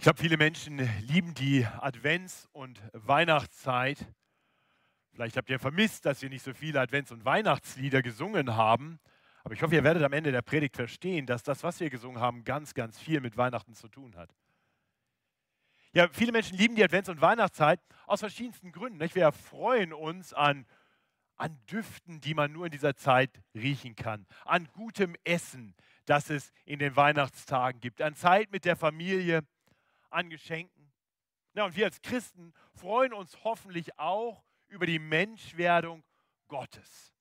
Ich glaube, viele Menschen lieben die Advents- und Weihnachtszeit. Vielleicht habt ihr vermisst, dass wir nicht so viele Advents- und Weihnachtslieder gesungen haben. Aber ich hoffe, ihr werdet am Ende der Predigt verstehen, dass das, was wir gesungen haben, ganz, ganz viel mit Weihnachten zu tun hat. Ja, viele Menschen lieben die Advents- und Weihnachtszeit aus verschiedensten Gründen. Nicht? Wir freuen uns an, an Düften, die man nur in dieser Zeit riechen kann, an gutem Essen, das es in den Weihnachtstagen gibt, an Zeit mit der Familie, an Geschenken. Ja, und wir als Christen freuen uns hoffentlich auch über die Menschwerdung Gottes.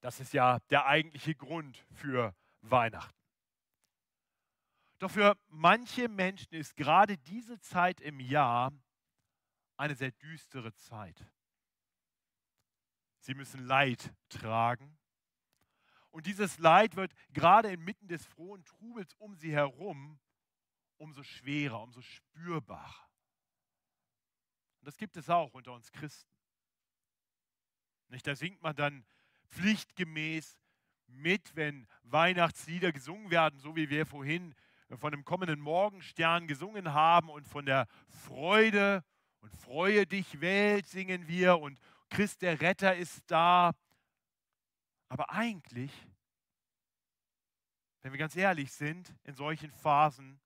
Das ist ja der eigentliche Grund für Weihnachten. Doch für manche Menschen ist gerade diese Zeit im Jahr eine sehr düstere Zeit. Sie müssen Leid tragen. Und dieses Leid wird gerade inmitten des frohen Trubels um sie herum umso schwerer, umso spürbarer. Und das gibt es auch unter uns Christen. Nicht, da singt man dann pflichtgemäß mit, wenn Weihnachtslieder gesungen werden, so wie wir vorhin von dem kommenden Morgenstern gesungen haben und von der Freude und Freue dich Welt singen wir und Christ der Retter ist da. Aber eigentlich, wenn wir ganz ehrlich sind, in solchen Phasen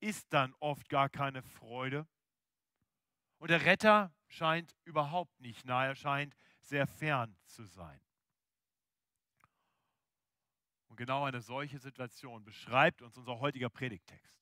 ist dann oft gar keine Freude. Und der Retter scheint überhaupt nicht nahe, er scheint sehr fern zu sein. Und genau eine solche Situation beschreibt uns unser heutiger Predigtext.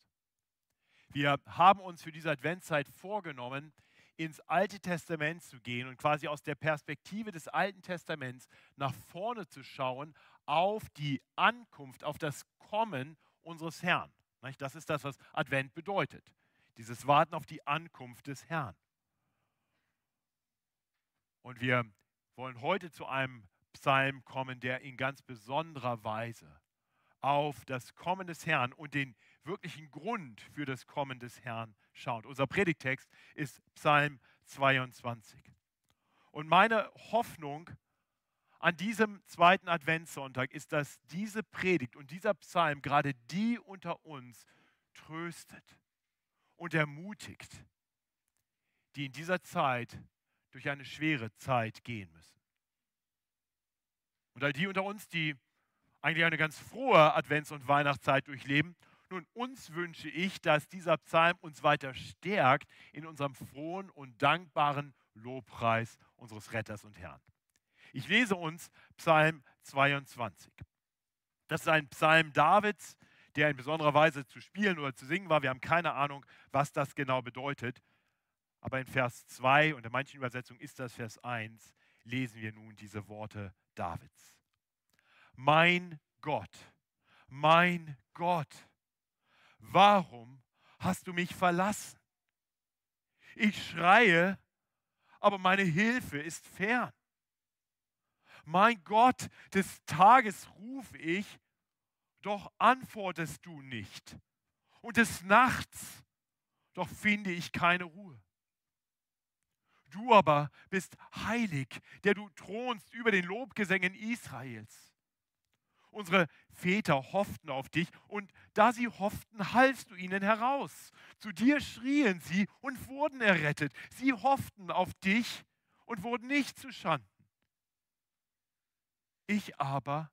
Wir haben uns für diese Adventszeit vorgenommen, ins Alte Testament zu gehen und quasi aus der Perspektive des Alten Testaments nach vorne zu schauen auf die Ankunft, auf das Kommen unseres Herrn. Das ist das, was Advent bedeutet. Dieses Warten auf die Ankunft des Herrn. Und wir wollen heute zu einem Psalm kommen, der in ganz besonderer Weise auf das Kommen des Herrn und den wirklichen Grund für das Kommen des Herrn schaut. Unser Predigtext ist Psalm 22. Und meine Hoffnung an diesem zweiten Adventssonntag ist, dass diese Predigt und dieser Psalm gerade die unter uns tröstet und ermutigt, die in dieser Zeit durch eine schwere Zeit gehen müssen. Und all die unter uns, die eigentlich eine ganz frohe Advents- und Weihnachtszeit durchleben, nun, uns wünsche ich, dass dieser Psalm uns weiter stärkt in unserem frohen und dankbaren Lobpreis unseres Retters und Herrn. Ich lese uns Psalm 22. Das ist ein Psalm Davids, der in besonderer Weise zu spielen oder zu singen war. Wir haben keine Ahnung, was das genau bedeutet. Aber in Vers 2 und in manchen Übersetzungen ist das Vers 1, lesen wir nun diese Worte Davids. Mein Gott, mein Gott, warum hast du mich verlassen? Ich schreie, aber meine Hilfe ist fern mein Gott, des Tages rufe ich, doch antwortest du nicht. Und des Nachts, doch finde ich keine Ruhe. Du aber bist heilig, der du thronst über den Lobgesängen Israels. Unsere Väter hofften auf dich und da sie hofften, halfst du ihnen heraus. Zu dir schrien sie und wurden errettet. Sie hofften auf dich und wurden nicht zu Schanden. Ich aber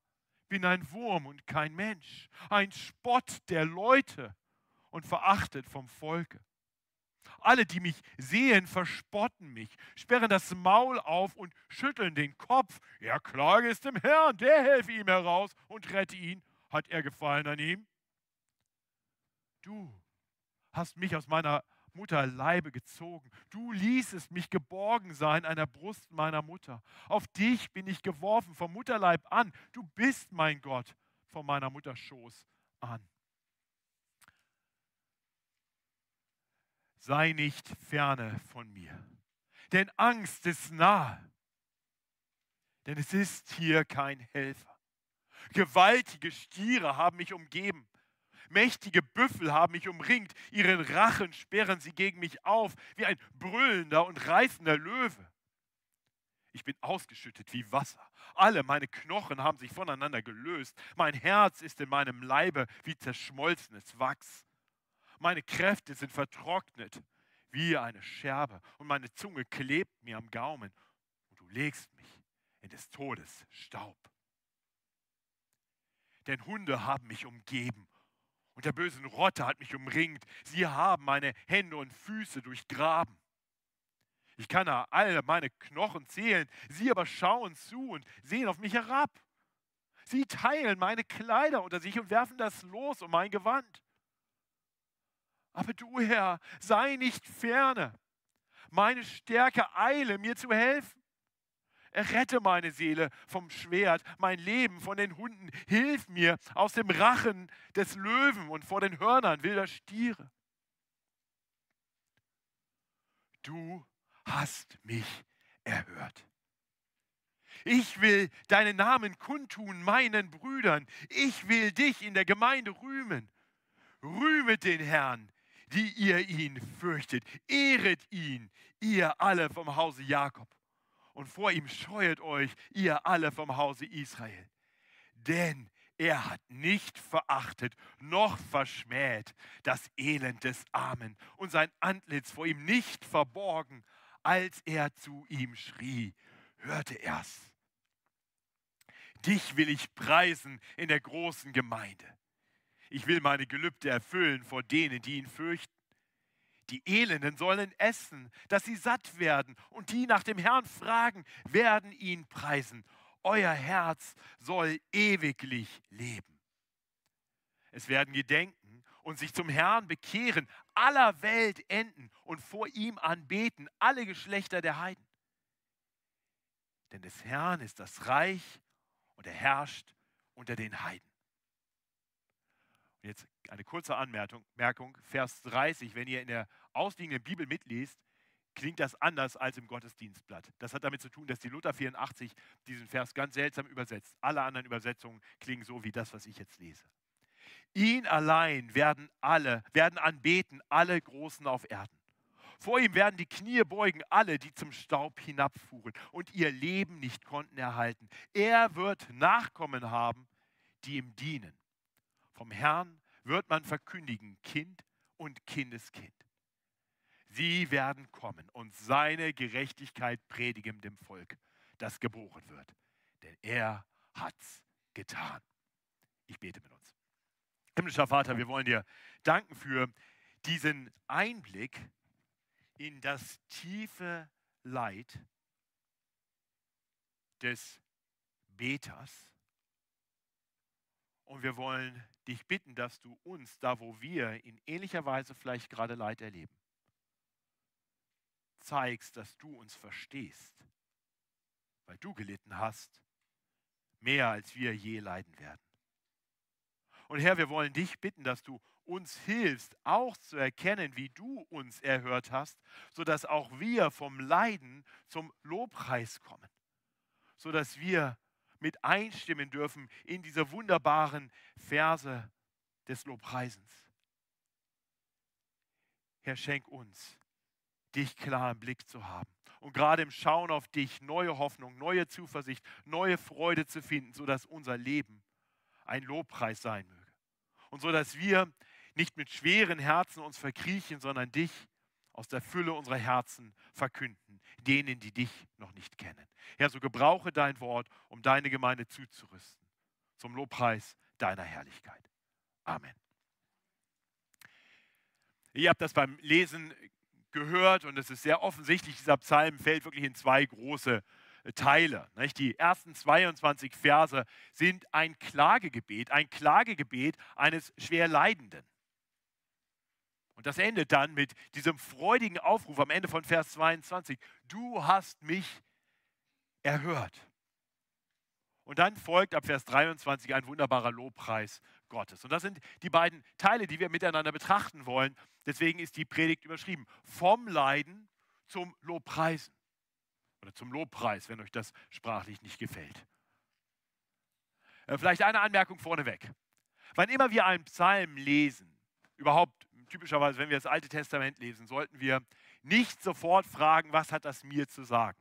bin ein Wurm und kein Mensch, ein Spott der Leute und verachtet vom Volke. Alle, die mich sehen, verspotten mich, sperren das Maul auf und schütteln den Kopf. Er klage es dem Herrn, der helfe ihm heraus und rette ihn. Hat er gefallen an ihm? Du hast mich aus meiner Mutterleibe gezogen. Du ließest mich geborgen sein an der Brust meiner Mutter. Auf dich bin ich geworfen vom Mutterleib an. Du bist mein Gott von meiner Mutterschoß an. Sei nicht ferne von mir, denn Angst ist nahe, denn es ist hier kein Helfer. Gewaltige Stiere haben mich umgeben. Mächtige Büffel haben mich umringt, ihren Rachen sperren sie gegen mich auf, wie ein brüllender und reißender Löwe. Ich bin ausgeschüttet wie Wasser. Alle meine Knochen haben sich voneinander gelöst. Mein Herz ist in meinem Leibe wie zerschmolzenes Wachs. Meine Kräfte sind vertrocknet wie eine Scherbe und meine Zunge klebt mir am Gaumen und du legst mich in des Todes Staub. Denn Hunde haben mich umgeben und der bösen Rotte hat mich umringt. Sie haben meine Hände und Füße durchgraben. Ich kann alle meine Knochen zählen, sie aber schauen zu und sehen auf mich herab. Sie teilen meine Kleider unter sich und werfen das Los um mein Gewand. Aber du, Herr, sei nicht ferne. Meine Stärke eile, mir zu helfen. Errette meine Seele vom Schwert, mein Leben von den Hunden. Hilf mir aus dem Rachen des Löwen und vor den Hörnern wilder Stiere. Du hast mich erhört. Ich will deinen Namen kundtun meinen Brüdern. Ich will dich in der Gemeinde rühmen. Rühmet den Herrn, die ihr ihn fürchtet. Ehret ihn, ihr alle vom Hause Jakob. Und vor ihm scheuet euch, ihr alle vom Hause Israel. Denn er hat nicht verachtet noch verschmäht das Elend des Armen und sein Antlitz vor ihm nicht verborgen, als er zu ihm schrie, hörte er's. Dich will ich preisen in der großen Gemeinde. Ich will meine Gelübde erfüllen vor denen, die ihn fürchten. Die Elenden sollen essen, dass sie satt werden, und die nach dem Herrn fragen, werden ihn preisen. Euer Herz soll ewiglich leben. Es werden gedenken und sich zum Herrn bekehren, aller Welt enden und vor ihm anbeten, alle Geschlechter der Heiden. Denn des Herrn ist das Reich und er herrscht unter den Heiden. Und jetzt eine kurze Anmerkung, Vers 30, wenn ihr in der ausliegenden Bibel mitliest, klingt das anders als im Gottesdienstblatt. Das hat damit zu tun, dass die Luther 84 diesen Vers ganz seltsam übersetzt. Alle anderen Übersetzungen klingen so wie das, was ich jetzt lese. Ihn allein werden alle, werden anbeten alle Großen auf Erden. Vor ihm werden die Knie beugen, alle, die zum Staub hinabfuhren und ihr Leben nicht konnten erhalten. Er wird Nachkommen haben, die ihm dienen. Vom Herrn wird man verkündigen, Kind und Kindeskind. Sie werden kommen und seine Gerechtigkeit predigen dem Volk, das geboren wird. Denn er hat's getan. Ich bete mit uns. Himmlischer Vater, wir wollen dir danken für diesen Einblick in das tiefe Leid des Beters. Und wir wollen dich bitten, dass du uns, da wo wir in ähnlicher Weise vielleicht gerade Leid erleben, zeigst, dass du uns verstehst, weil du gelitten hast, mehr als wir je leiden werden. Und Herr, wir wollen dich bitten, dass du uns hilfst, auch zu erkennen, wie du uns erhört hast, sodass auch wir vom Leiden zum Lobpreis kommen, sodass wir mit einstimmen dürfen in diese wunderbaren Verse des Lobpreisens. Herr, schenk uns, dich klar im Blick zu haben und gerade im Schauen auf dich neue Hoffnung, neue Zuversicht, neue Freude zu finden, sodass unser Leben ein Lobpreis sein möge. Und so dass wir nicht mit schweren Herzen uns verkriechen, sondern dich aus der Fülle unserer Herzen verkünden, denen, die dich noch nicht kennen. Herr, so gebrauche dein Wort, um deine Gemeinde zuzurüsten, zum Lobpreis deiner Herrlichkeit. Amen. Ihr habt das beim Lesen gehört und es ist sehr offensichtlich, dieser Psalm fällt wirklich in zwei große äh, Teile. Die ersten 22 Verse sind ein Klagegebet, ein Klagegebet eines schwer Leidenden. Und das endet dann mit diesem freudigen Aufruf am Ende von Vers 22. Du hast mich erhört. Und dann folgt ab Vers 23 ein wunderbarer Lobpreis Gottes. Und das sind die beiden Teile, die wir miteinander betrachten wollen. Deswegen ist die Predigt überschrieben. Vom Leiden zum Lobpreisen. Oder zum Lobpreis, wenn euch das sprachlich nicht gefällt. Äh, vielleicht eine Anmerkung vorneweg. Wann immer wir einen Psalm lesen, überhaupt typischerweise, wenn wir das Alte Testament lesen, sollten wir nicht sofort fragen, was hat das mir zu sagen.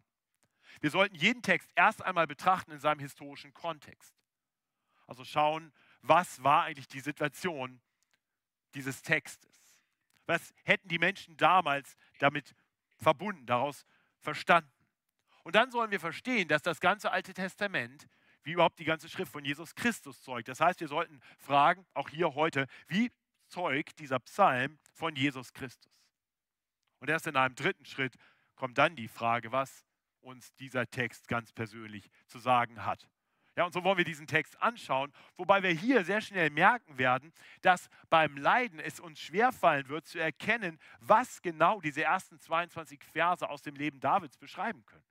Wir sollten jeden Text erst einmal betrachten in seinem historischen Kontext. Also schauen, was war eigentlich die Situation dieses Textes. Was hätten die Menschen damals damit verbunden, daraus verstanden? Und dann sollen wir verstehen, dass das ganze Alte Testament, wie überhaupt die ganze Schrift von Jesus Christus zeugt. Das heißt, wir sollten fragen, auch hier heute, wie zeugt dieser Psalm von Jesus Christus? Und erst in einem dritten Schritt kommt dann die Frage, was uns dieser Text ganz persönlich zu sagen hat. Ja, und so wollen wir diesen Text anschauen, wobei wir hier sehr schnell merken werden, dass beim Leiden es uns schwerfallen wird zu erkennen, was genau diese ersten 22 Verse aus dem Leben Davids beschreiben können.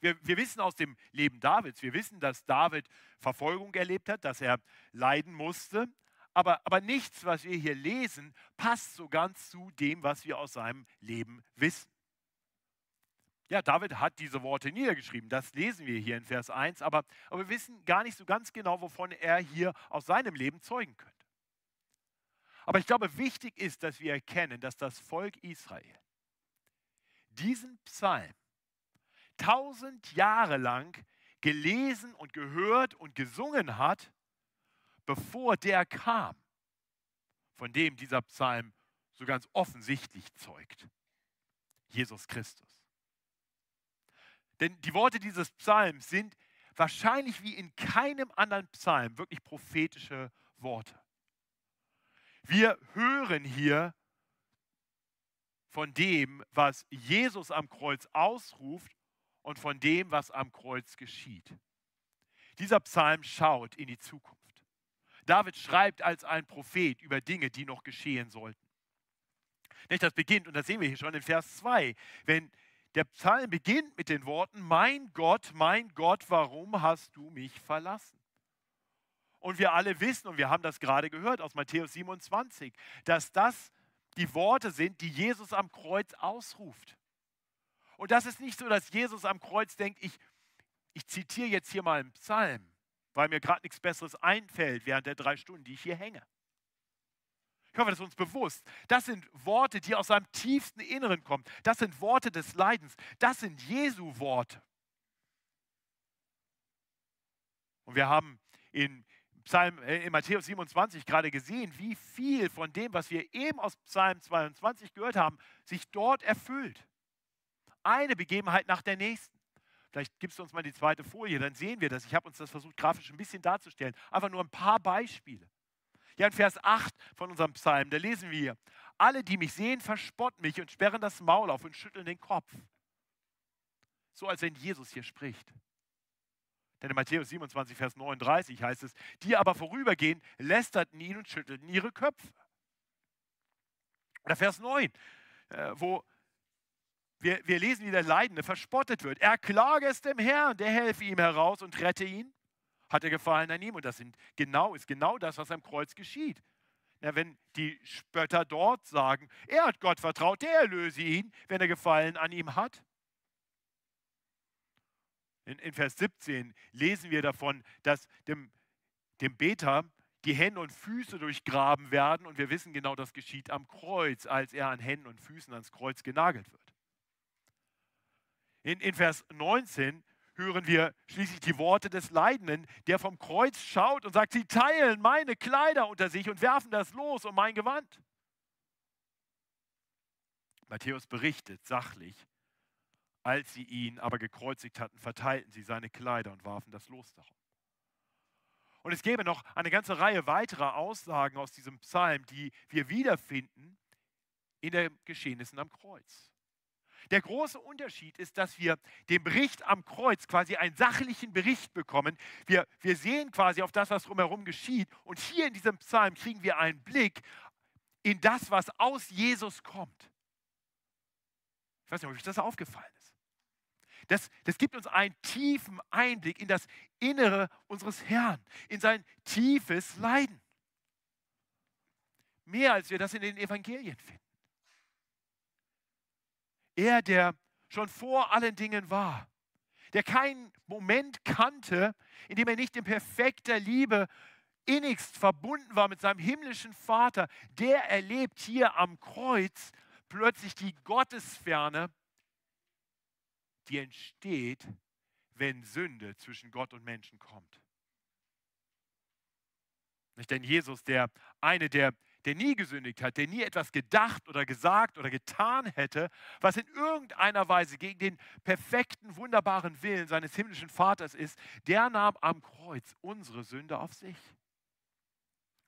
Wir, wir wissen aus dem Leben Davids, wir wissen, dass David Verfolgung erlebt hat, dass er leiden musste, aber, aber nichts, was wir hier lesen, passt so ganz zu dem, was wir aus seinem Leben wissen. Ja, David hat diese Worte niedergeschrieben. Das lesen wir hier in Vers 1. Aber, aber wir wissen gar nicht so ganz genau, wovon er hier aus seinem Leben zeugen könnte. Aber ich glaube, wichtig ist, dass wir erkennen, dass das Volk Israel diesen Psalm tausend Jahre lang gelesen und gehört und gesungen hat, bevor der kam, von dem dieser Psalm so ganz offensichtlich zeugt. Jesus Christus. Denn die Worte dieses Psalms sind wahrscheinlich wie in keinem anderen Psalm wirklich prophetische Worte. Wir hören hier von dem, was Jesus am Kreuz ausruft und von dem, was am Kreuz geschieht. Dieser Psalm schaut in die Zukunft. David schreibt als ein Prophet über Dinge, die noch geschehen sollten. Das beginnt, und das sehen wir hier schon in Vers 2, wenn der Psalm beginnt mit den Worten, mein Gott, mein Gott, warum hast du mich verlassen? Und wir alle wissen, und wir haben das gerade gehört aus Matthäus 27, dass das die Worte sind, die Jesus am Kreuz ausruft. Und das ist nicht so, dass Jesus am Kreuz denkt, ich, ich zitiere jetzt hier mal einen Psalm, weil mir gerade nichts Besseres einfällt während der drei Stunden, die ich hier hänge. Ich hoffe, das ist uns bewusst. Das sind Worte, die aus seinem tiefsten Inneren kommen. Das sind Worte des Leidens. Das sind Jesu Worte. Und wir haben in, Psalm, äh, in Matthäus 27 gerade gesehen, wie viel von dem, was wir eben aus Psalm 22 gehört haben, sich dort erfüllt. Eine Begebenheit nach der nächsten. Vielleicht gibst du uns mal die zweite Folie, dann sehen wir das. Ich habe uns das versucht, grafisch ein bisschen darzustellen. Einfach nur ein paar Beispiele. Ja, in Vers 8 von unserem Psalm, da lesen wir, alle, die mich sehen, verspotten mich und sperren das Maul auf und schütteln den Kopf. So als wenn Jesus hier spricht. Denn in Matthäus 27, Vers 39 heißt es, die aber vorübergehen, lästerten ihn und schüttelten ihre Köpfe. Oder Vers 9, äh, wo wir, wir lesen, wie der Leidende verspottet wird. Er klage es dem Herrn, der helfe ihm heraus und rette ihn hat er Gefallen an ihm. Und das sind genau, ist genau das, was am Kreuz geschieht. Ja, wenn die Spötter dort sagen, er hat Gott vertraut, der erlöse ihn, wenn er Gefallen an ihm hat. In, in Vers 17 lesen wir davon, dass dem, dem Beter die Hände und Füße durchgraben werden. Und wir wissen genau, das geschieht am Kreuz, als er an Händen und Füßen ans Kreuz genagelt wird. In, in Vers 19 hören wir schließlich die Worte des Leidenden, der vom Kreuz schaut und sagt, sie teilen meine Kleider unter sich und werfen das los um mein Gewand. Matthäus berichtet sachlich, als sie ihn aber gekreuzigt hatten, verteilten sie seine Kleider und warfen das Los darum. Und es gäbe noch eine ganze Reihe weiterer Aussagen aus diesem Psalm, die wir wiederfinden in den Geschehnissen am Kreuz. Der große Unterschied ist, dass wir den Bericht am Kreuz quasi einen sachlichen Bericht bekommen. Wir, wir sehen quasi auf das, was drumherum geschieht. Und hier in diesem Psalm kriegen wir einen Blick in das, was aus Jesus kommt. Ich weiß nicht, ob euch das aufgefallen ist. Das, das gibt uns einen tiefen Einblick in das Innere unseres Herrn, in sein tiefes Leiden. Mehr als wir das in den Evangelien finden. Er, der schon vor allen Dingen war, der keinen Moment kannte, in dem er nicht in perfekter Liebe innigst verbunden war mit seinem himmlischen Vater, der erlebt hier am Kreuz plötzlich die Gottesferne, die entsteht, wenn Sünde zwischen Gott und Menschen kommt. Nicht denn Jesus, der eine der, der nie gesündigt hat, der nie etwas gedacht oder gesagt oder getan hätte, was in irgendeiner Weise gegen den perfekten, wunderbaren Willen seines himmlischen Vaters ist, der nahm am Kreuz unsere Sünde auf sich.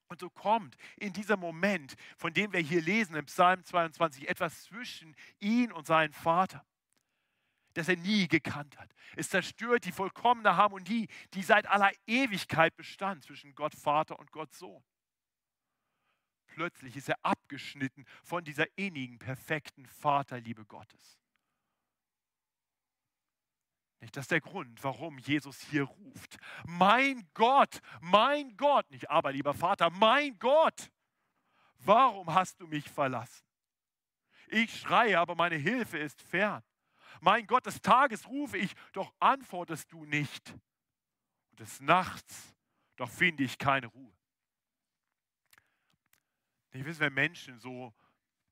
Und so kommt in dieser Moment, von dem wir hier lesen im Psalm 22, etwas zwischen ihn und seinen Vater, das er nie gekannt hat. Es zerstört die vollkommene Harmonie, die seit aller Ewigkeit bestand zwischen Gott Vater und Gott Sohn. Plötzlich ist er abgeschnitten von dieser innigen, perfekten Vaterliebe Gottes. Das ist der Grund, warum Jesus hier ruft. Mein Gott, mein Gott, nicht aber lieber Vater, mein Gott, warum hast du mich verlassen? Ich schreie, aber meine Hilfe ist fern. Mein Gott, des Tages rufe ich, doch antwortest du nicht. Und des Nachts, doch finde ich keine Ruhe. Ich weiß, wenn Menschen so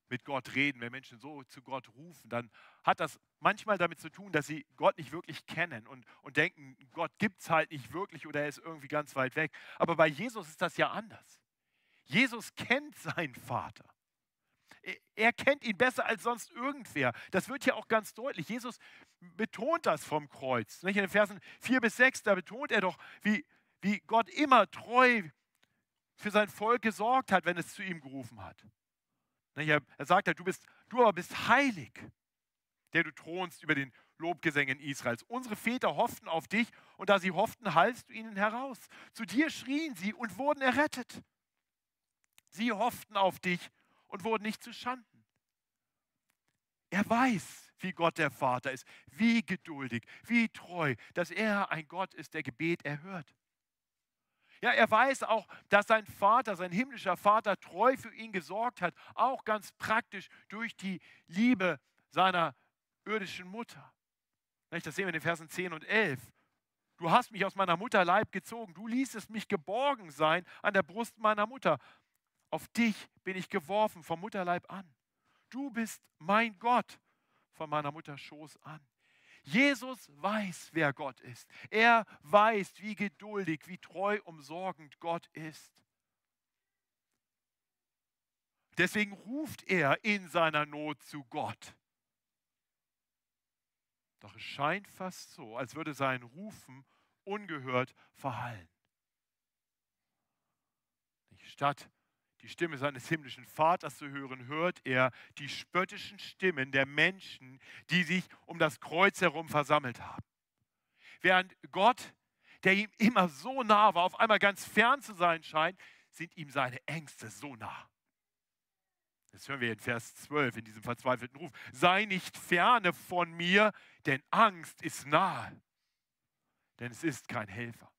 mit Gott reden, wenn Menschen so zu Gott rufen, dann hat das manchmal damit zu tun, dass sie Gott nicht wirklich kennen und, und denken, Gott gibt es halt nicht wirklich oder er ist irgendwie ganz weit weg. Aber bei Jesus ist das ja anders. Jesus kennt seinen Vater. Er kennt ihn besser als sonst irgendwer. Das wird ja auch ganz deutlich. Jesus betont das vom Kreuz. In den Versen 4 bis 6, da betont er doch, wie, wie Gott immer treu für sein Volk gesorgt hat, wenn es zu ihm gerufen hat. Er sagt ja, du, bist, du aber bist heilig, der du thronst über den Lobgesängen Israels. Unsere Väter hofften auf dich und da sie hofften, halst du ihnen heraus. Zu dir schrien sie und wurden errettet. Sie hofften auf dich und wurden nicht zu Schanden. Er weiß, wie Gott der Vater ist, wie geduldig, wie treu, dass er ein Gott ist, der Gebet erhört. Ja, er weiß auch, dass sein Vater, sein himmlischer Vater, treu für ihn gesorgt hat, auch ganz praktisch durch die Liebe seiner irdischen Mutter. Das sehen wir in den Versen 10 und 11. Du hast mich aus meiner Mutter Leib gezogen, du ließest mich geborgen sein an der Brust meiner Mutter. Auf dich bin ich geworfen vom Mutterleib an. Du bist mein Gott von meiner Mutter Schoß an. Jesus weiß, wer Gott ist. Er weiß, wie geduldig, wie treu umsorgend Gott ist. Deswegen ruft er in seiner Not zu Gott. Doch es scheint fast so, als würde sein Rufen ungehört verhallen. Statt die Stimme seines himmlischen Vaters zu hören, hört er die spöttischen Stimmen der Menschen, die sich um das Kreuz herum versammelt haben. Während Gott, der ihm immer so nah war, auf einmal ganz fern zu sein scheint, sind ihm seine Ängste so nah. Das hören wir in Vers 12 in diesem verzweifelten Ruf. Sei nicht ferne von mir, denn Angst ist nahe. Denn es ist kein Helfer.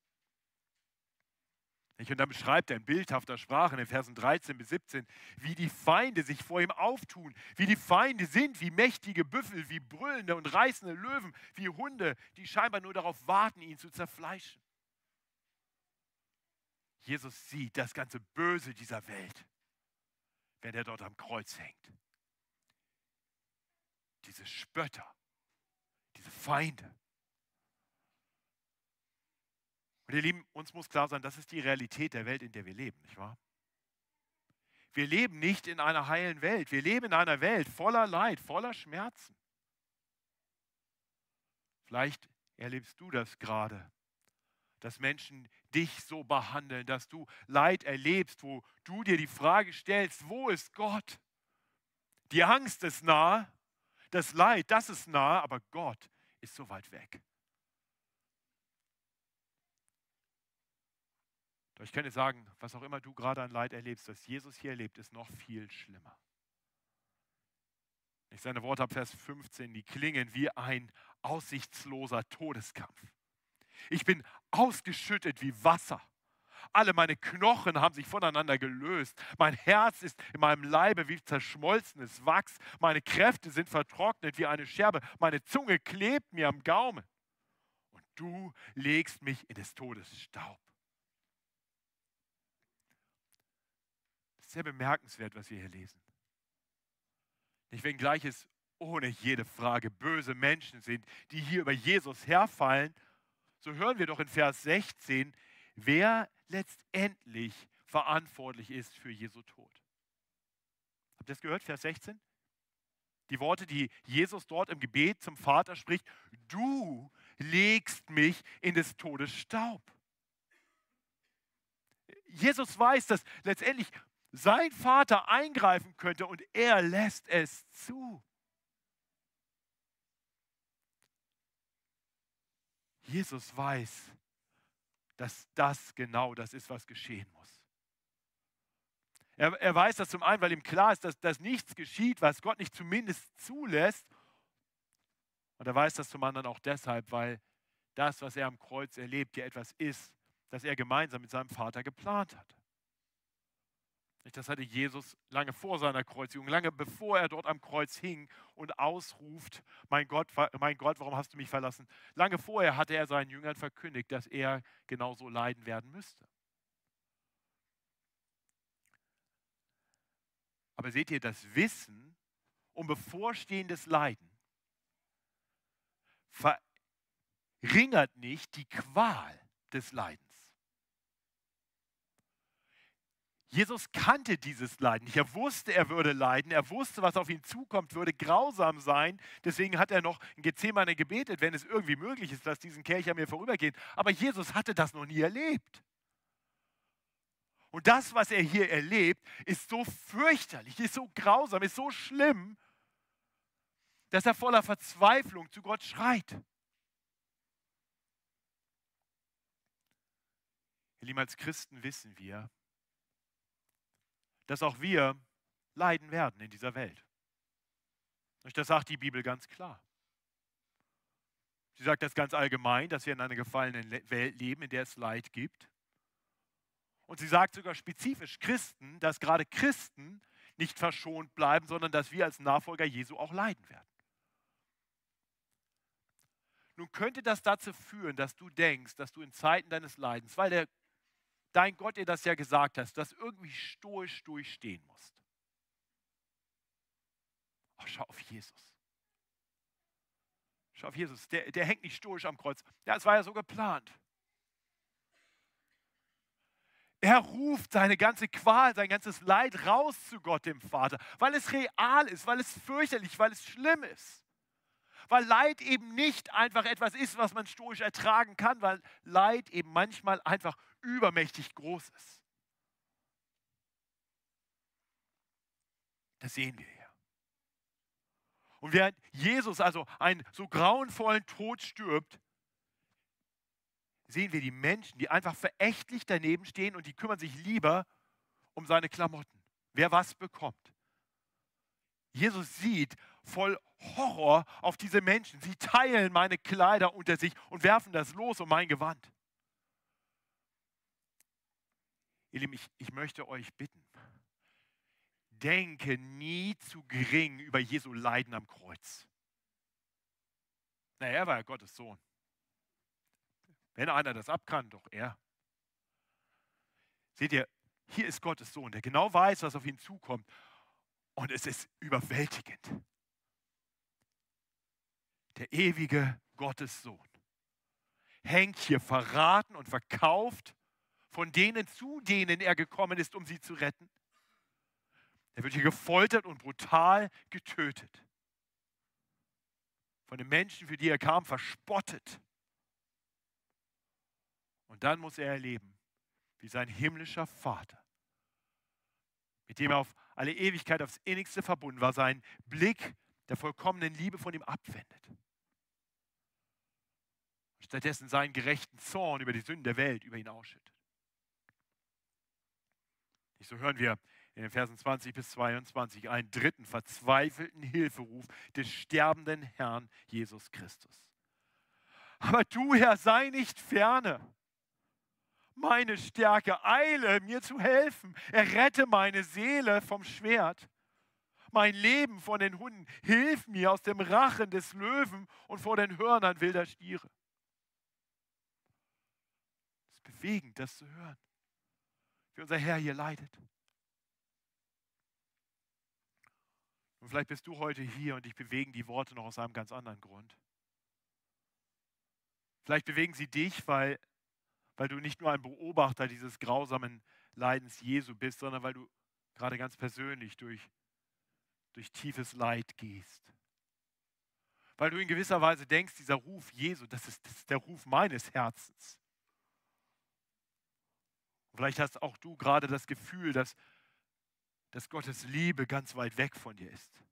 Und dann beschreibt er in bildhafter Sprache in den Versen 13 bis 17, wie die Feinde sich vor ihm auftun, wie die Feinde sind, wie mächtige Büffel, wie brüllende und reißende Löwen, wie Hunde, die scheinbar nur darauf warten, ihn zu zerfleischen. Jesus sieht das ganze Böse dieser Welt, wenn er dort am Kreuz hängt. Diese Spötter, diese Feinde. Und ihr Lieben, uns muss klar sein, das ist die Realität der Welt, in der wir leben, nicht wahr? Wir leben nicht in einer heilen Welt. Wir leben in einer Welt voller Leid, voller Schmerzen. Vielleicht erlebst du das gerade, dass Menschen dich so behandeln, dass du Leid erlebst, wo du dir die Frage stellst, wo ist Gott? Die Angst ist nah, das Leid, das ist nah, aber Gott ist so weit weg. Doch ich kann dir sagen, was auch immer du gerade an Leid erlebst, was Jesus hier erlebt, ist noch viel schlimmer. Ich seine Worte ab Vers 15, die klingen wie ein aussichtsloser Todeskampf. Ich bin ausgeschüttet wie Wasser. Alle meine Knochen haben sich voneinander gelöst. Mein Herz ist in meinem Leibe wie zerschmolzenes Wachs. Meine Kräfte sind vertrocknet wie eine Scherbe. Meine Zunge klebt mir am Gaumen. Und du legst mich in des Todes Staub. Sehr bemerkenswert, was wir hier lesen. Nicht, wenngleich es ohne jede Frage böse Menschen sind, die hier über Jesus herfallen, so hören wir doch in Vers 16, wer letztendlich verantwortlich ist für Jesu Tod. Habt ihr das gehört, Vers 16? Die Worte, die Jesus dort im Gebet zum Vater spricht, du legst mich in des Todes Staub. Jesus weiß, dass letztendlich sein Vater eingreifen könnte und er lässt es zu. Jesus weiß, dass das genau das ist, was geschehen muss. Er, er weiß das zum einen, weil ihm klar ist, dass, dass nichts geschieht, was Gott nicht zumindest zulässt. Und er weiß das zum anderen auch deshalb, weil das, was er am Kreuz erlebt, ja etwas ist, das er gemeinsam mit seinem Vater geplant hat. Das hatte Jesus lange vor seiner Kreuzigung, lange bevor er dort am Kreuz hing und ausruft, mein Gott, mein Gott, warum hast du mich verlassen? Lange vorher hatte er seinen Jüngern verkündigt, dass er genauso leiden werden müsste. Aber seht ihr, das Wissen um bevorstehendes Leiden verringert nicht die Qual des Leidens. Jesus kannte dieses Leiden. Er wusste, er würde leiden. Er wusste, was auf ihn zukommt, würde grausam sein. Deswegen hat er noch in Gethsemane gebetet, wenn es irgendwie möglich ist, dass diesen Kelch an mir vorübergeht. Aber Jesus hatte das noch nie erlebt. Und das, was er hier erlebt, ist so fürchterlich, ist so grausam, ist so schlimm, dass er voller Verzweiflung zu Gott schreit. Ihr Lieben, als Christen wissen wir, dass auch wir leiden werden in dieser Welt. Und das sagt die Bibel ganz klar. Sie sagt das ganz allgemein, dass wir in einer gefallenen Welt leben, in der es Leid gibt. Und sie sagt sogar spezifisch Christen, dass gerade Christen nicht verschont bleiben, sondern dass wir als Nachfolger Jesu auch leiden werden. Nun könnte das dazu führen, dass du denkst, dass du in Zeiten deines Leidens, weil der dein Gott dir das ja gesagt hast, das irgendwie stoisch durchstehen musst. Oh, schau auf Jesus. Schau auf Jesus. Der, der hängt nicht stoisch am Kreuz. Ja, es war ja so geplant. Er ruft seine ganze Qual, sein ganzes Leid raus zu Gott, dem Vater, weil es real ist, weil es fürchterlich, weil es schlimm ist. Weil Leid eben nicht einfach etwas ist, was man stoisch ertragen kann, weil Leid eben manchmal einfach übermächtig groß ist. Das sehen wir hier. Und während Jesus also einen so grauenvollen Tod stirbt, sehen wir die Menschen, die einfach verächtlich daneben stehen und die kümmern sich lieber um seine Klamotten. Wer was bekommt. Jesus sieht voll Horror auf diese Menschen. Sie teilen meine Kleider unter sich und werfen das los um mein Gewand. Ihr Lieben, ich, ich möchte euch bitten, denke nie zu gering über Jesu Leiden am Kreuz. Na, er war ja Gottes Sohn. Wenn einer das abkann, doch er. Seht ihr, hier ist Gottes Sohn, der genau weiß, was auf ihn zukommt. Und es ist überwältigend. Der ewige Gottes Sohn hängt hier verraten und verkauft von denen, zu denen er gekommen ist, um sie zu retten. Er wird hier gefoltert und brutal getötet. Von den Menschen, für die er kam, verspottet. Und dann muss er erleben, wie sein himmlischer Vater, mit dem er auf alle Ewigkeit aufs innigste verbunden war, seinen Blick der vollkommenen Liebe von ihm abwendet. Stattdessen seinen gerechten Zorn über die Sünden der Welt über ihn ausschüttet. So hören wir in den Versen 20 bis 22 einen dritten verzweifelten Hilferuf des sterbenden Herrn Jesus Christus. Aber du, Herr, sei nicht ferne. Meine Stärke, eile mir zu helfen. Errette meine Seele vom Schwert. Mein Leben von den Hunden. Hilf mir aus dem Rachen des Löwen und vor den Hörnern wilder Stiere. Bewegend, das zu hören wie unser Herr hier leidet. Und vielleicht bist du heute hier und dich bewegen die Worte noch aus einem ganz anderen Grund. Vielleicht bewegen sie dich, weil, weil du nicht nur ein Beobachter dieses grausamen Leidens Jesu bist, sondern weil du gerade ganz persönlich durch durch tiefes Leid gehst. Weil du in gewisser Weise denkst, dieser Ruf Jesu, das ist, das ist der Ruf meines Herzens. Vielleicht hast auch du gerade das Gefühl, dass, dass Gottes Liebe ganz weit weg von dir ist.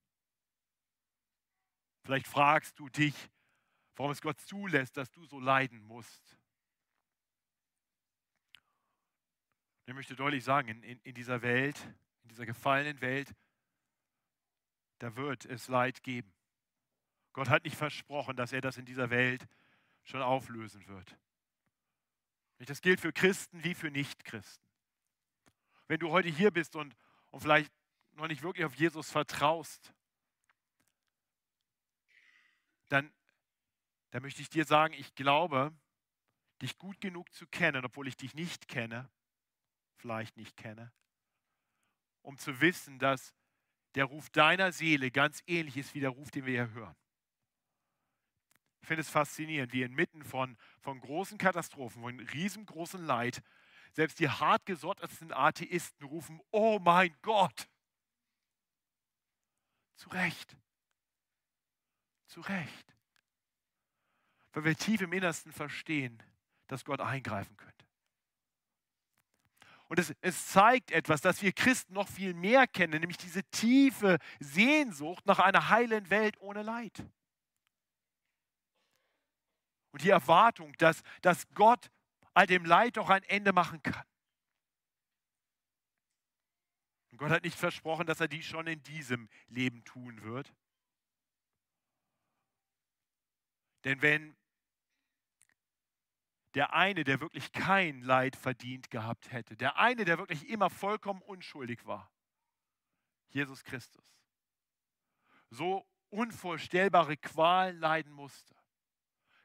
Vielleicht fragst du dich, warum es Gott zulässt, dass du so leiden musst. Ich möchte deutlich sagen, in, in, in dieser Welt, in dieser gefallenen Welt, da wird es Leid geben. Gott hat nicht versprochen, dass er das in dieser Welt schon auflösen wird. Das gilt für Christen wie für Nichtchristen. Wenn du heute hier bist und, und vielleicht noch nicht wirklich auf Jesus vertraust, dann, dann möchte ich dir sagen, ich glaube, dich gut genug zu kennen, obwohl ich dich nicht kenne, vielleicht nicht kenne, um zu wissen, dass der Ruf deiner Seele ganz ähnlich ist wie der Ruf, den wir hier hören. Ich finde es faszinierend, wie inmitten von, von großen Katastrophen, von riesengroßem Leid, selbst die hartgesotterten Atheisten rufen, oh mein Gott. Zu Recht. Zu Recht. Weil wir tief im Innersten verstehen, dass Gott eingreifen könnte. Und es, es, zeigt etwas, dass wir Christen noch viel mehr kennen, nämlich diese tiefe Sehnsucht nach einer heilen Welt ohne Leid. Und die Erwartung, dass, dass Gott all dem Leid doch ein Ende machen kann. Und Gott hat nicht versprochen, dass er dies schon in diesem Leben tun wird. Denn wenn der eine, der wirklich kein Leid verdient gehabt hätte, der eine, der wirklich immer vollkommen unschuldig war, Jesus Christus, so unvorstellbare Qualen leiden musste,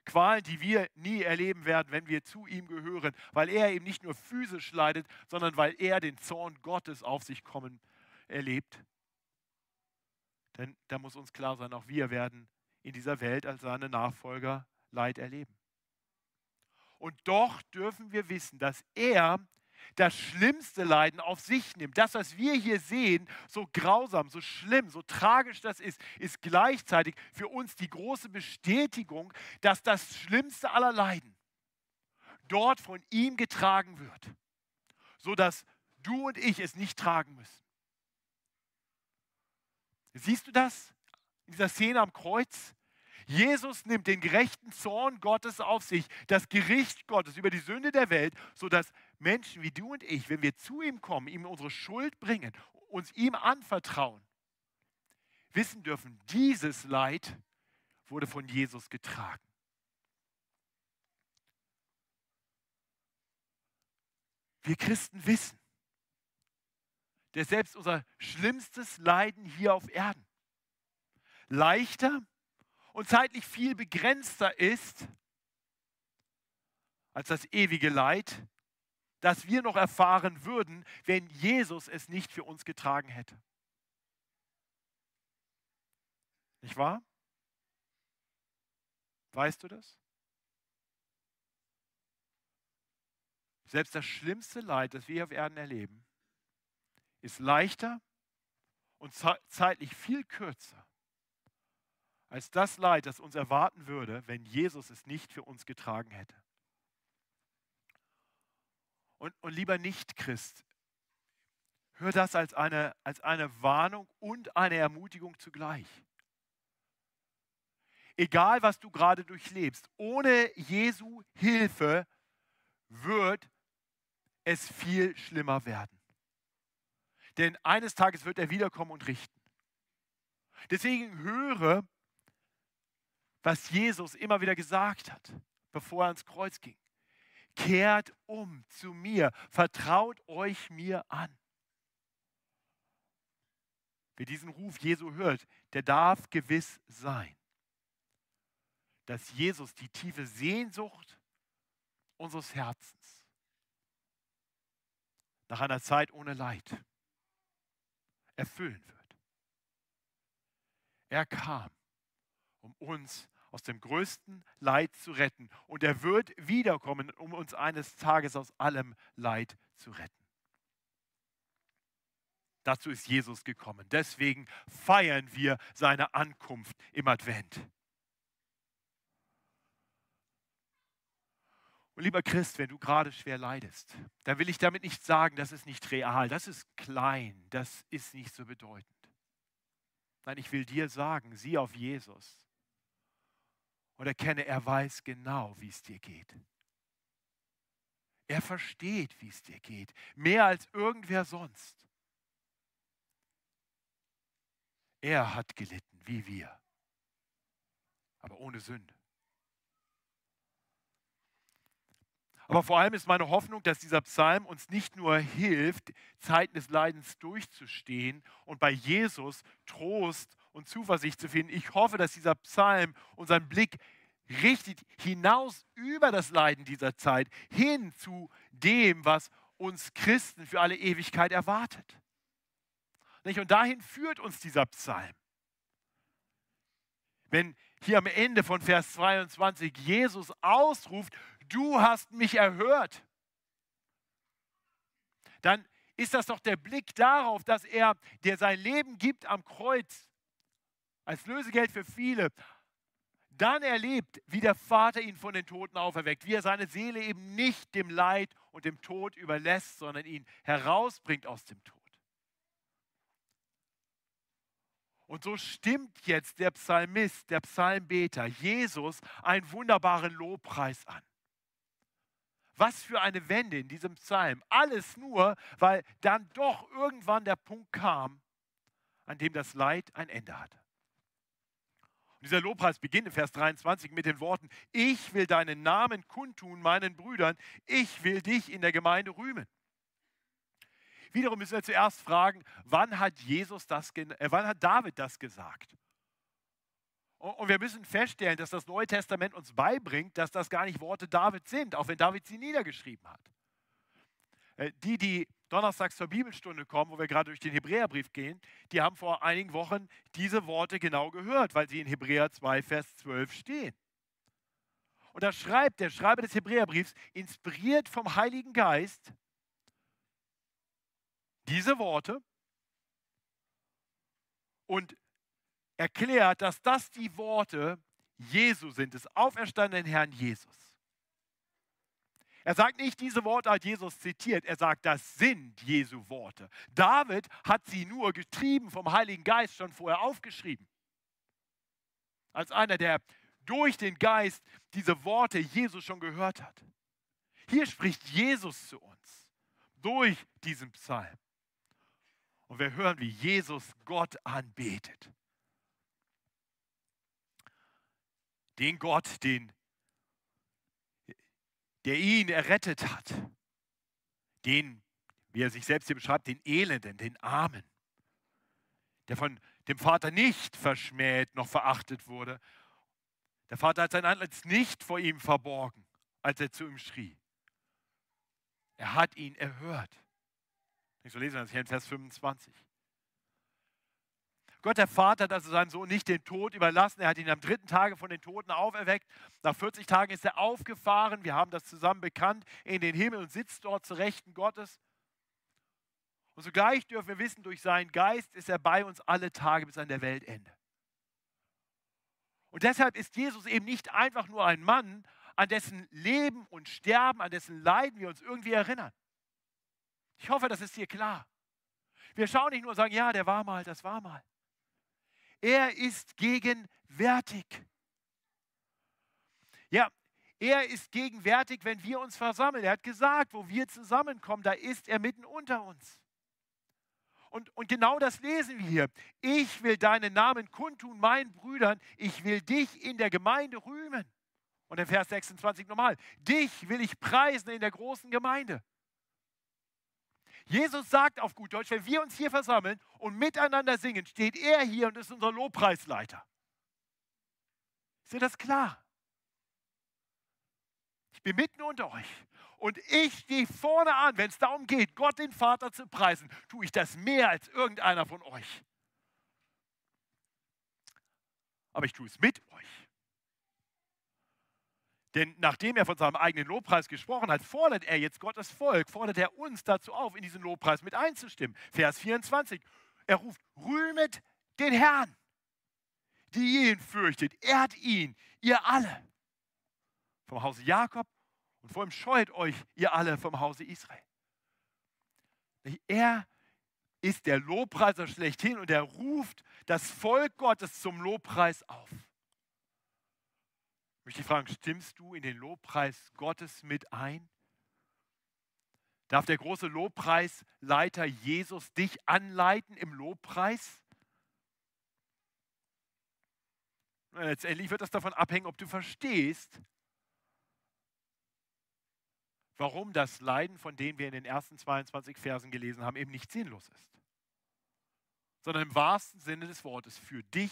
Qualen, die wir nie erleben werden, wenn wir zu ihm gehören, weil er eben nicht nur physisch leidet, sondern weil er den Zorn Gottes auf sich kommen erlebt. Denn da muss uns klar sein, auch wir werden in dieser Welt als seine Nachfolger Leid erleben. Und doch dürfen wir wissen, dass er das schlimmste Leiden auf sich nimmt. Das, was wir hier sehen, so grausam, so schlimm, so tragisch das ist, ist gleichzeitig für uns die große Bestätigung, dass das schlimmste aller Leiden dort von ihm getragen wird, sodass du und ich es nicht tragen müssen. Siehst du das in dieser Szene am Kreuz? Jesus nimmt den gerechten Zorn Gottes auf sich, das Gericht Gottes über die Sünde der Welt, sodass Menschen wie du und ich, wenn wir zu ihm kommen, ihm unsere Schuld bringen, uns ihm anvertrauen, wissen dürfen, dieses Leid wurde von Jesus getragen. Wir Christen wissen, dass selbst unser schlimmstes Leiden hier auf Erden leichter und zeitlich viel begrenzter ist als das ewige Leid, das wir noch erfahren würden, wenn Jesus es nicht für uns getragen hätte. Nicht wahr? Weißt du das? Selbst das schlimmste Leid, das wir auf Erden erleben, ist leichter und zeitlich viel kürzer als das Leid, das uns erwarten würde, wenn Jesus es nicht für uns getragen hätte. Und, und lieber Nicht-Christ, hör das als eine, als eine Warnung und eine Ermutigung zugleich. Egal, was du gerade durchlebst, ohne Jesu Hilfe wird es viel schlimmer werden. Denn eines Tages wird er wiederkommen und richten. Deswegen höre, was Jesus immer wieder gesagt hat, bevor er ans Kreuz ging. Kehrt um zu mir, vertraut euch mir an. Wer diesen Ruf Jesu hört, der darf gewiss sein, dass Jesus die tiefe Sehnsucht unseres Herzens nach einer Zeit ohne Leid erfüllen wird. Er kam, um uns aus dem größten Leid zu retten. Und er wird wiederkommen, um uns eines Tages aus allem Leid zu retten. Dazu ist Jesus gekommen. Deswegen feiern wir seine Ankunft im Advent. Und lieber Christ, wenn du gerade schwer leidest, dann will ich damit nicht sagen, das ist nicht real, das ist klein, das ist nicht so bedeutend. Nein, ich will dir sagen, sieh auf Jesus und erkenne, er weiß genau, wie es dir geht. Er versteht, wie es dir geht, mehr als irgendwer sonst. Er hat gelitten, wie wir, aber ohne Sünde. Aber vor allem ist meine Hoffnung, dass dieser Psalm uns nicht nur hilft, Zeiten des Leidens durchzustehen und bei Jesus Trost und Zuversicht zu finden. Ich hoffe, dass dieser Psalm unseren Blick richtet hinaus über das Leiden dieser Zeit hin zu dem, was uns Christen für alle Ewigkeit erwartet. Und dahin führt uns dieser Psalm. Wenn hier am Ende von Vers 22 Jesus ausruft, du hast mich erhört, dann ist das doch der Blick darauf, dass er, der sein Leben gibt am Kreuz, als Lösegeld für viele, dann erlebt, wie der Vater ihn von den Toten auferweckt, wie er seine Seele eben nicht dem Leid und dem Tod überlässt, sondern ihn herausbringt aus dem Tod. Und so stimmt jetzt der Psalmist, der Psalmbeter, Jesus einen wunderbaren Lobpreis an. Was für eine Wende in diesem Psalm. Alles nur, weil dann doch irgendwann der Punkt kam, an dem das Leid ein Ende hatte. Dieser Lobpreis beginnt in Vers 23 mit den Worten, ich will deinen Namen kundtun meinen Brüdern, ich will dich in der Gemeinde rühmen. Wiederum müssen wir zuerst fragen, wann hat Jesus das, äh, wann hat David das gesagt? Und wir müssen feststellen, dass das Neue Testament uns beibringt, dass das gar nicht Worte David sind, auch wenn David sie niedergeschrieben hat. Äh, die, die donnerstags zur Bibelstunde kommen, wo wir gerade durch den Hebräerbrief gehen, die haben vor einigen Wochen diese Worte genau gehört, weil sie in Hebräer 2, Vers 12 stehen. Und da schreibt der Schreiber des Hebräerbriefs, inspiriert vom Heiligen Geist, diese Worte und erklärt, dass das die Worte Jesu sind, des auferstandenen Herrn Jesus. Er sagt nicht, diese Worte hat Jesus zitiert, er sagt, das sind Jesu Worte. David hat sie nur getrieben vom Heiligen Geist schon vorher aufgeschrieben. Als einer, der durch den Geist diese Worte Jesus schon gehört hat. Hier spricht Jesus zu uns durch diesen Psalm. Und wir hören, wie Jesus Gott anbetet. Den Gott, den, der ihn errettet hat. Den, wie er sich selbst hier beschreibt, den Elenden, den Armen. Der von dem Vater nicht verschmäht noch verachtet wurde. Der Vater hat sein Antlitz nicht vor ihm verborgen, als er zu ihm schrie. Er hat ihn erhört. Ich so lesen das hier in Vers 25. Gott der Vater hat also seinen Sohn nicht den Tod überlassen. Er hat ihn am dritten Tage von den Toten auferweckt. Nach 40 Tagen ist er aufgefahren. Wir haben das zusammen bekannt in den Himmel und sitzt dort zu Rechten Gottes. Und zugleich dürfen wir wissen, durch seinen Geist ist er bei uns alle Tage bis an der Weltende. Und deshalb ist Jesus eben nicht einfach nur ein Mann, an dessen Leben und Sterben, an dessen Leiden wir uns irgendwie erinnern. Ich hoffe, das ist dir klar. Wir schauen nicht nur und sagen, ja, der war mal, das war mal. Er ist gegenwärtig. Ja, er ist gegenwärtig, wenn wir uns versammeln. Er hat gesagt, wo wir zusammenkommen, da ist er mitten unter uns. Und, und genau das lesen wir hier. Ich will deinen Namen kundtun, meinen Brüdern. Ich will dich in der Gemeinde rühmen. Und in Vers 26 nochmal. Dich will ich preisen in der großen Gemeinde. Jesus sagt auf gut Deutsch, wenn wir uns hier versammeln und miteinander singen, steht er hier und ist unser Lobpreisleiter. Ist dir das klar? Ich bin mitten unter euch und ich stehe vorne an, wenn es darum geht, Gott den Vater zu preisen, tue ich das mehr als irgendeiner von euch. Aber ich tue es mit euch. Denn nachdem er von seinem eigenen Lobpreis gesprochen hat, fordert er jetzt Gottes Volk, fordert er uns dazu auf, in diesen Lobpreis mit einzustimmen. Vers 24. Er ruft, rühmet den Herrn, die ihn fürchtet, ehrt ihn, ihr alle. Vom Hause Jakob und vor ihm scheut euch, ihr alle vom Hause Israel. Er ist der Lobpreiser schlechthin und er ruft das Volk Gottes zum Lobpreis auf. Ich möchte fragen, stimmst du in den Lobpreis Gottes mit ein? Darf der große Lobpreisleiter Jesus dich anleiten im Lobpreis? Letztendlich wird das davon abhängen, ob du verstehst, warum das Leiden, von dem wir in den ersten 22 Versen gelesen haben, eben nicht sinnlos ist, sondern im wahrsten Sinne des Wortes für dich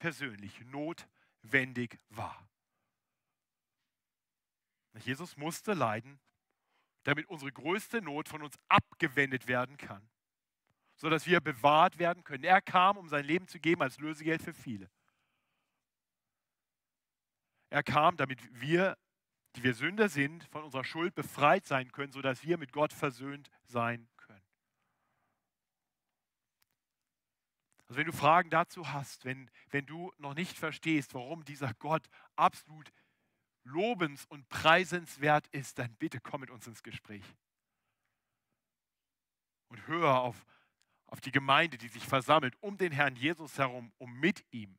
persönlich notwendig war. Jesus musste leiden, damit unsere größte Not von uns abgewendet werden kann, sodass wir bewahrt werden können. Er kam, um sein Leben zu geben als Lösegeld für viele. Er kam, damit wir die wir Sünder sind, von unserer Schuld befreit sein können, sodass wir mit Gott versöhnt sein können. Also wenn du Fragen dazu hast, wenn, wenn du noch nicht verstehst, warum dieser Gott absolut lobens- und preisenswert ist, dann bitte komm mit uns ins Gespräch. Und hör auf, auf die Gemeinde, die sich versammelt um den Herrn Jesus herum, um mit ihm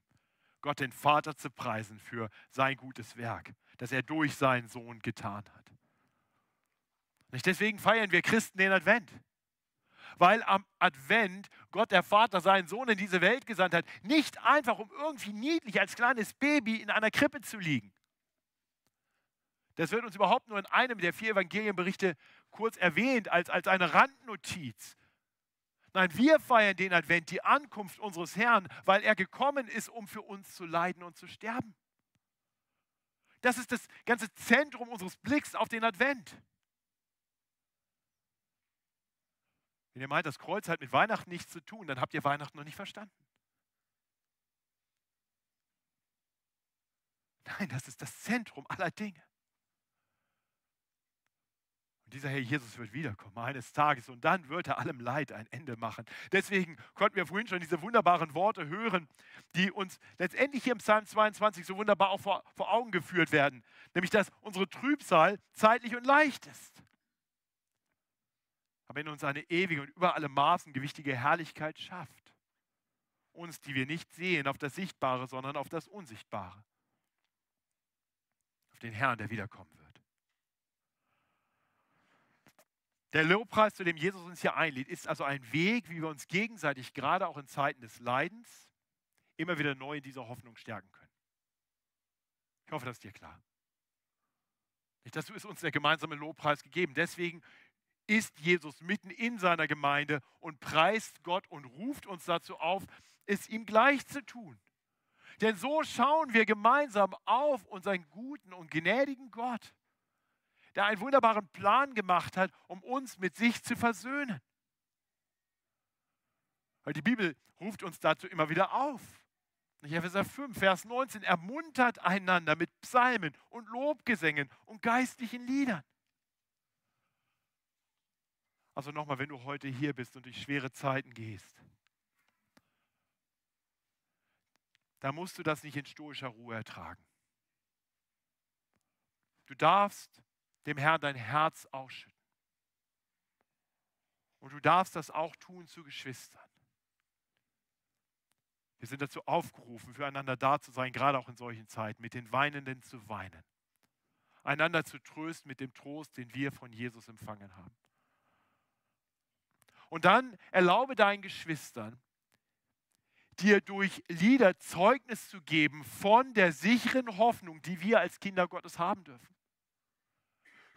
Gott den Vater zu preisen für sein gutes Werk das er durch seinen Sohn getan hat. Nicht deswegen feiern wir Christen den Advent. Weil am Advent Gott der Vater seinen Sohn in diese Welt gesandt hat, nicht einfach um irgendwie niedlich als kleines Baby in einer Krippe zu liegen. Das wird uns überhaupt nur in einem der vier Evangelienberichte kurz erwähnt, als, als eine Randnotiz. Nein, wir feiern den Advent, die Ankunft unseres Herrn, weil er gekommen ist, um für uns zu leiden und zu sterben. Das ist das ganze Zentrum unseres Blicks auf den Advent. Wenn ihr meint, das Kreuz hat mit Weihnachten nichts zu tun, dann habt ihr Weihnachten noch nicht verstanden. Nein, das ist das Zentrum aller Dinge. Und dieser Herr Jesus wird wiederkommen eines Tages und dann wird er allem Leid ein Ende machen. Deswegen konnten wir vorhin schon diese wunderbaren Worte hören, die uns letztendlich hier im Psalm 22 so wunderbar auch vor, vor Augen geführt werden. Nämlich, dass unsere Trübsal zeitlich und leicht ist. Aber in uns eine ewige und über alle Maßen gewichtige Herrlichkeit schafft. Uns, die wir nicht sehen, auf das Sichtbare, sondern auf das Unsichtbare. Auf den Herrn, der wiederkommen wird. Der Lobpreis, zu dem Jesus uns hier einlädt, ist also ein Weg, wie wir uns gegenseitig, gerade auch in Zeiten des Leidens, immer wieder neu in dieser Hoffnung stärken können. Ich hoffe, das ist dir klar. Dazu ist uns der gemeinsame Lobpreis gegeben. Deswegen ist Jesus mitten in seiner Gemeinde und preist Gott und ruft uns dazu auf, es ihm gleich zu tun. Denn so schauen wir gemeinsam auf unseren guten und gnädigen Gott der einen wunderbaren Plan gemacht hat, um uns mit sich zu versöhnen. Weil die Bibel ruft uns dazu immer wieder auf. In Epheser 5, Vers 19, ermuntert einander mit Psalmen und Lobgesängen und geistlichen Liedern. Also nochmal, wenn du heute hier bist und durch schwere Zeiten gehst, da musst du das nicht in stoischer Ruhe ertragen. Du darfst dem Herrn dein Herz ausschütten. Und du darfst das auch tun zu Geschwistern. Wir sind dazu aufgerufen, füreinander da zu sein, gerade auch in solchen Zeiten, mit den Weinenden zu weinen. Einander zu trösten mit dem Trost, den wir von Jesus empfangen haben. Und dann erlaube deinen Geschwistern, dir durch Lieder Zeugnis zu geben von der sicheren Hoffnung, die wir als Kinder Gottes haben dürfen.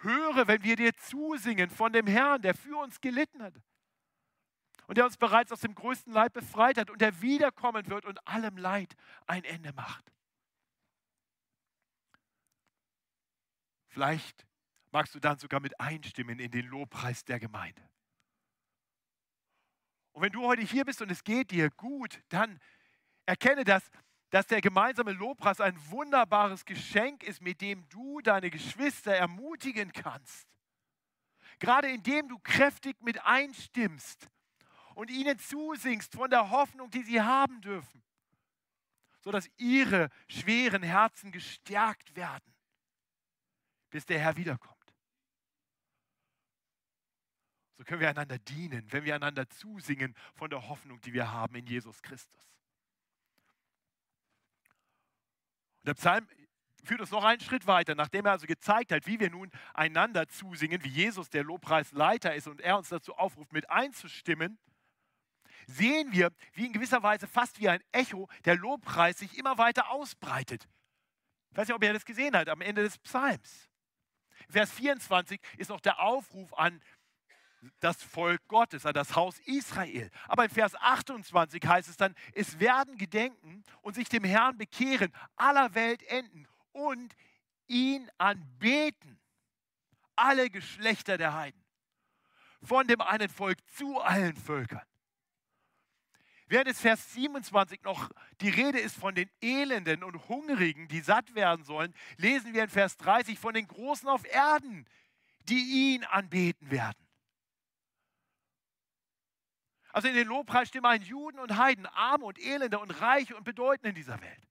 Höre, wenn wir dir zusingen von dem Herrn, der für uns gelitten hat und der uns bereits aus dem größten Leid befreit hat und der wiederkommen wird und allem Leid ein Ende macht. Vielleicht magst du dann sogar mit einstimmen in den Lobpreis der Gemeinde. Und wenn du heute hier bist und es geht dir gut, dann erkenne, dass dass der gemeinsame Lobpreis ein wunderbares Geschenk ist, mit dem du deine Geschwister ermutigen kannst. Gerade indem du kräftig mit einstimmst und ihnen zusingst von der Hoffnung, die sie haben dürfen, sodass ihre schweren Herzen gestärkt werden, bis der Herr wiederkommt. So können wir einander dienen, wenn wir einander zusingen von der Hoffnung, die wir haben in Jesus Christus. Und der Psalm führt uns noch einen Schritt weiter, nachdem er also gezeigt hat, wie wir nun einander zusingen, wie Jesus der Lobpreisleiter ist und er uns dazu aufruft, mit einzustimmen, sehen wir, wie in gewisser Weise fast wie ein Echo der Lobpreis sich immer weiter ausbreitet. Ich weiß nicht, ob ihr das gesehen habt am Ende des Psalms. Vers 24 ist noch der Aufruf an das Volk Gottes, an das Haus Israel. Aber in Vers 28 heißt es dann, es werden gedenken und sich dem Herrn bekehren, aller Welt enden und ihn anbeten. Alle Geschlechter der Heiden. Von dem einen Volk zu allen Völkern. Während es Vers 27 noch die Rede ist von den Elenden und Hungrigen, die satt werden sollen, lesen wir in Vers 30 von den Großen auf Erden, die ihn anbeten werden. Also in den Lobpreis stimmen Juden und Heiden, Arme und Elende und Reiche und Bedeutende in dieser Welt.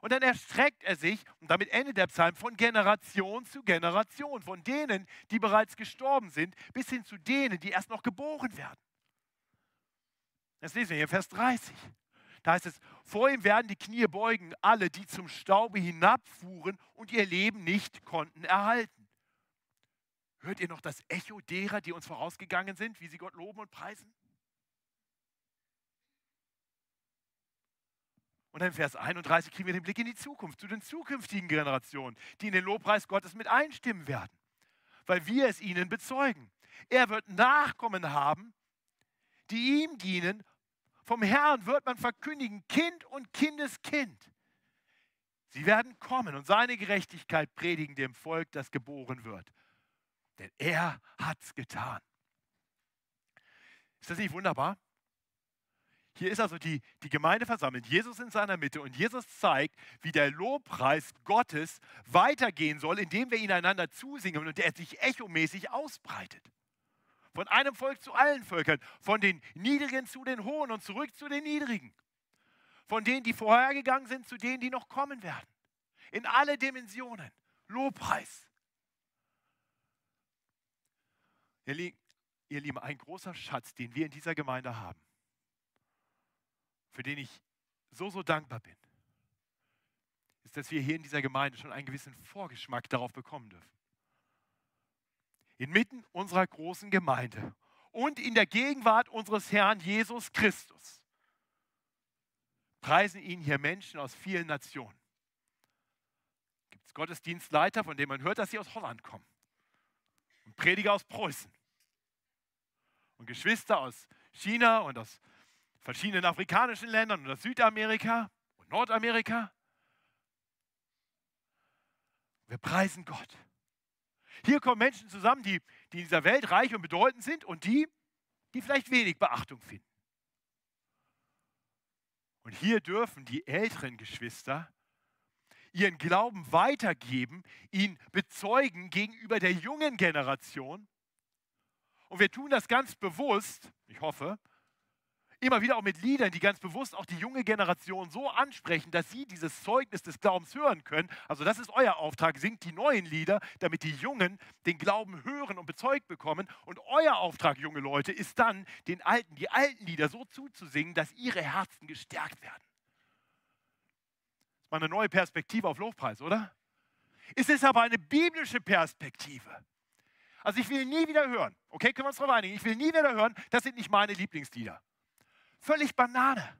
Und dann erstreckt er sich, und damit endet der Psalm, von Generation zu Generation, von denen, die bereits gestorben sind, bis hin zu denen, die erst noch geboren werden. Das lesen wir hier Vers 30. Da heißt es, vor ihm werden die Knie beugen, alle, die zum Staube hinabfuhren und ihr Leben nicht konnten erhalten. Hört ihr noch das Echo derer, die uns vorausgegangen sind, wie sie Gott loben und preisen? Und dann in Vers 31 kriegen wir den Blick in die Zukunft, zu den zukünftigen Generationen, die in den Lobpreis Gottes mit einstimmen werden, weil wir es ihnen bezeugen. Er wird Nachkommen haben, die ihm dienen. Vom Herrn wird man verkündigen, Kind und Kindeskind. Sie werden kommen und seine Gerechtigkeit predigen dem Volk, das geboren wird. Denn er hat es getan. Ist das nicht wunderbar? Hier ist also die, die Gemeinde versammelt, Jesus in seiner Mitte und Jesus zeigt, wie der Lobpreis Gottes weitergehen soll, indem wir ihn einander zusingen und der sich echomäßig ausbreitet. Von einem Volk zu allen Völkern, von den Niedrigen zu den Hohen und zurück zu den Niedrigen. Von denen, die vorhergegangen sind, zu denen, die noch kommen werden. In alle Dimensionen. Lobpreis. Ihr Lieben, ein großer Schatz, den wir in dieser Gemeinde haben, für den ich so, so dankbar bin, ist, dass wir hier in dieser Gemeinde schon einen gewissen Vorgeschmack darauf bekommen dürfen. Inmitten unserer großen Gemeinde und in der Gegenwart unseres Herrn Jesus Christus preisen ihn hier Menschen aus vielen Nationen. Gibt es Gottesdienstleiter, von denen man hört, dass sie aus Holland kommen. Und Prediger aus Preußen. Und Geschwister aus China und aus verschiedenen afrikanischen Ländern aus Südamerika und Nordamerika. Wir preisen Gott. Hier kommen Menschen zusammen, die, die in dieser Welt reich und bedeutend sind und die, die vielleicht wenig Beachtung finden. Und hier dürfen die älteren Geschwister ihren Glauben weitergeben, ihn bezeugen gegenüber der jungen Generation. Und wir tun das ganz bewusst, ich hoffe, immer wieder auch mit Liedern, die ganz bewusst auch die junge Generation so ansprechen, dass sie dieses Zeugnis des Glaubens hören können. Also das ist euer Auftrag, singt die neuen Lieder, damit die Jungen den Glauben hören und bezeugt bekommen. Und euer Auftrag, junge Leute, ist dann, den alten, die alten Lieder so zuzusingen, dass ihre Herzen gestärkt werden. Das ist mal eine neue Perspektive auf Lobpreis, oder? Es ist aber eine biblische Perspektive. Also ich will nie wieder hören, okay, können wir uns darauf einigen, ich will nie wieder hören, das sind nicht meine Lieblingslieder. Völlig Banane.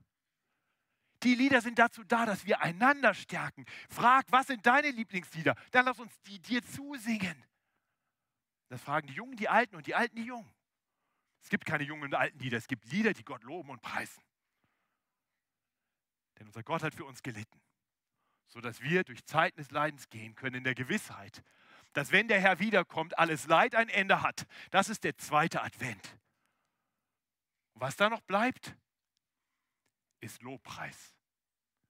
Die Lieder sind dazu da, dass wir einander stärken. Frag, was sind deine Lieblingslieder? Dann lass uns die dir zusingen. Das fragen die Jungen, die Alten und die Alten, die Jungen. Es gibt keine jungen und alten Lieder, es gibt Lieder, die Gott loben und preisen. Denn unser Gott hat für uns gelitten, sodass wir durch Zeiten des Leidens gehen können in der Gewissheit, dass wenn der Herr wiederkommt, alles Leid ein Ende hat. Das ist der zweite Advent. was da noch bleibt, ist Lobpreis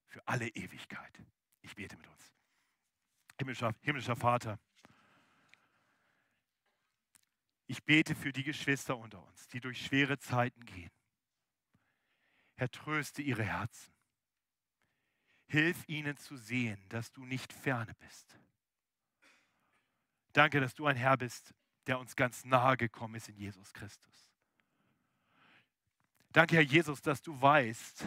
für alle Ewigkeit. Ich bete mit uns. Himmlischer, himmlischer Vater, ich bete für die Geschwister unter uns, die durch schwere Zeiten gehen. Herr, tröste ihre Herzen. Hilf ihnen zu sehen, dass du nicht ferne bist. Danke, dass du ein Herr bist, der uns ganz nahe gekommen ist in Jesus Christus. Danke, Herr Jesus, dass du weißt,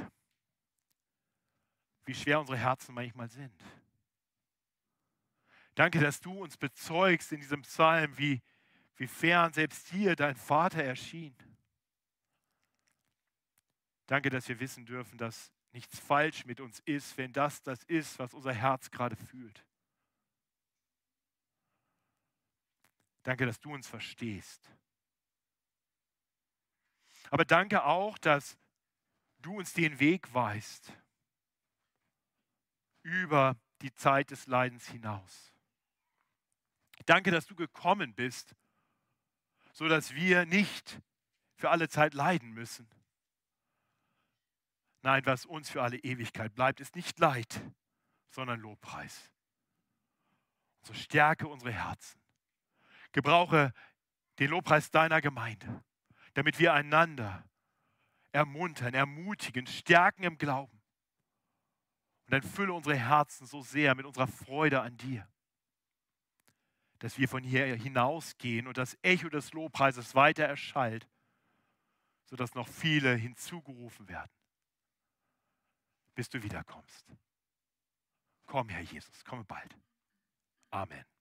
wie schwer unsere Herzen manchmal sind. Danke, dass du uns bezeugst in diesem Psalm, wie, wie fern selbst dir dein Vater erschien. Danke, dass wir wissen dürfen, dass nichts falsch mit uns ist, wenn das das ist, was unser Herz gerade fühlt. Danke, dass du uns verstehst. Aber danke auch, dass du uns den Weg weißt über die Zeit des Leidens hinaus. Danke, dass du gekommen bist, sodass wir nicht für alle Zeit leiden müssen. Nein, was uns für alle Ewigkeit bleibt, ist nicht Leid, sondern Lobpreis. So stärke unsere Herzen. Gebrauche den Lobpreis deiner Gemeinde damit wir einander ermuntern, ermutigen, stärken im Glauben. Und dann fülle unsere Herzen so sehr mit unserer Freude an dir, dass wir von hier hinausgehen und das Echo des Lobpreises weiter erschallt, sodass noch viele hinzugerufen werden, bis du wiederkommst. Komm, Herr Jesus, komme bald. Amen.